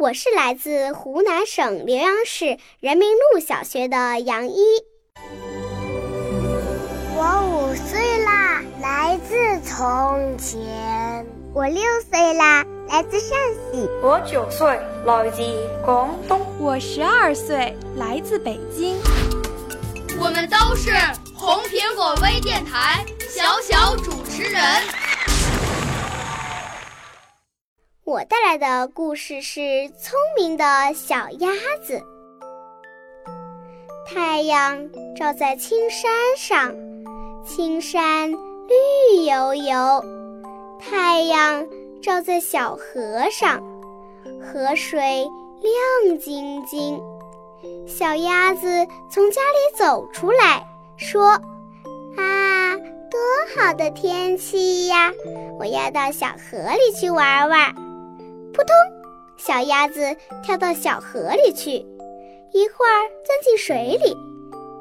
我是来自湖南省浏阳市人民路小学的杨一。我五岁啦，来自从前。我六岁啦，来自陕西。我九岁，来自广东。我十二岁，来自北京。我们都是红苹果微电台小小主持人。我带来的故事是《聪明的小鸭子》。太阳照在青山上，青山绿油油；太阳照在小河上，河水亮晶晶。小鸭子从家里走出来，说：“啊，多好的天气呀！我要到小河里去玩玩。”扑通，小鸭子跳到小河里去，一会儿钻进水里，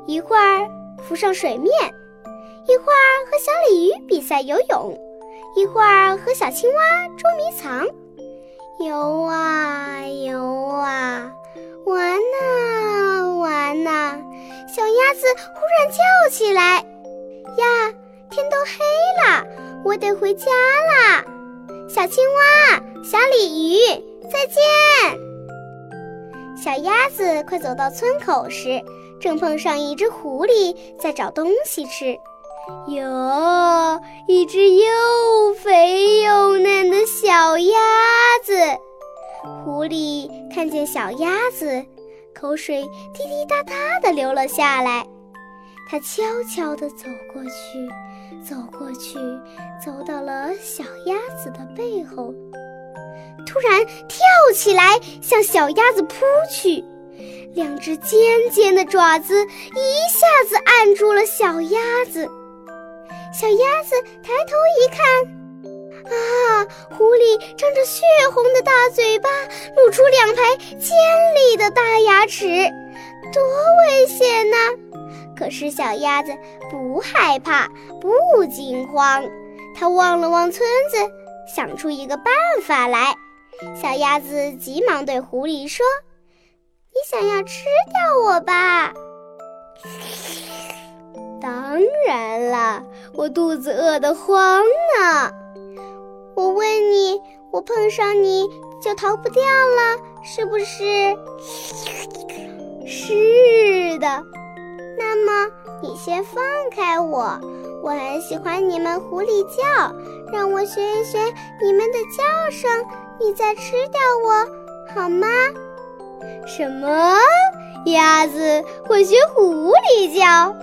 一会儿浮上水面，一会儿和小鲤鱼比赛游泳，一会儿和小青蛙捉迷藏，游啊游啊，玩呐玩呐。小鸭子忽然叫起来：“呀，天都黑了，我得回家啦！”小青蛙。小鲤鱼，再见！小鸭子快走到村口时，正碰上一只狐狸在找东西吃。哟，一只又肥又嫩的小鸭子。狐狸看见小鸭子，口水滴滴答答地流了下来。它悄悄地走过去，走过去，走到了小鸭子的背后。突然跳起来，向小鸭子扑去，两只尖尖的爪子一下子按住了小鸭子。小鸭子抬头一看，啊，狐狸张着血红的大嘴巴，露出两排尖利的大牙齿，多危险呐！可是小鸭子不害怕，不惊慌，它望了望村子，想出一个办法来。小鸭子急忙对狐狸说：“你想要吃掉我吧？”“当然了，我肚子饿得慌呢。”“我问你，我碰上你就逃不掉了，是不是？”“是的。”“那么你先放开我，我很喜欢你们狐狸叫，让我学一学你们的叫声。”你再吃掉我好吗？什么？鸭子会学狐狸叫？哈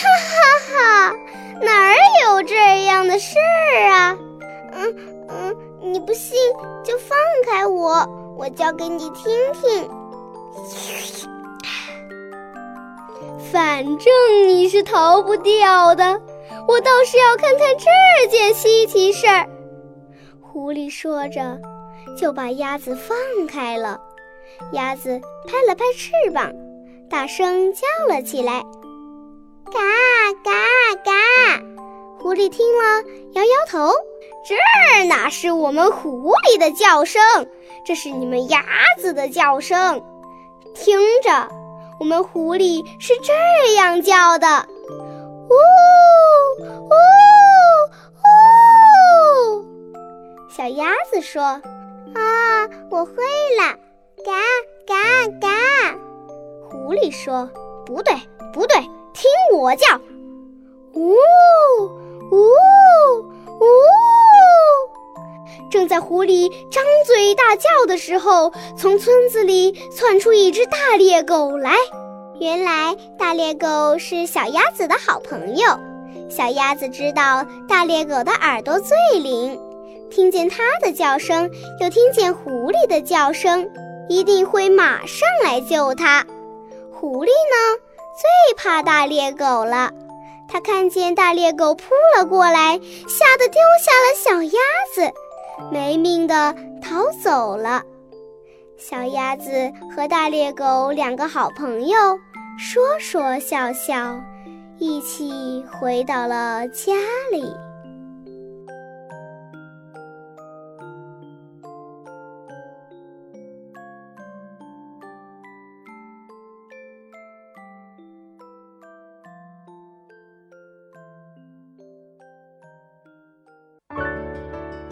哈哈哈！哪有这样的事儿啊？嗯嗯，你不信就放开我，我叫给你听听。反正你是逃不掉的，我倒是要看看这件稀奇事儿。狐狸说着，就把鸭子放开了。鸭子拍了拍翅膀，大声叫了起来：“嘎嘎嘎！”狐狸听了，摇摇头：“这哪是我们狐狸的叫声，这是你们鸭子的叫声。听着，我们狐狸是这样叫的：呜呜呜。”小鸭子说：“啊，我会了，嘎嘎嘎！”狐狸说：“不对，不对，听我叫！”呜呜呜！正在狐狸张嘴大叫的时候，从村子里窜出一只大猎狗来。原来，大猎狗是小鸭子的好朋友。小鸭子知道大猎狗的耳朵最灵，听见它的叫声，又听见狐狸的叫声，一定会马上来救它。狐狸呢，最怕大猎狗了。它看见大猎狗扑了过来，吓得丢下了小鸭子，没命的逃走了。小鸭子和大猎狗两个好朋友，说说笑笑，一起回到了家里。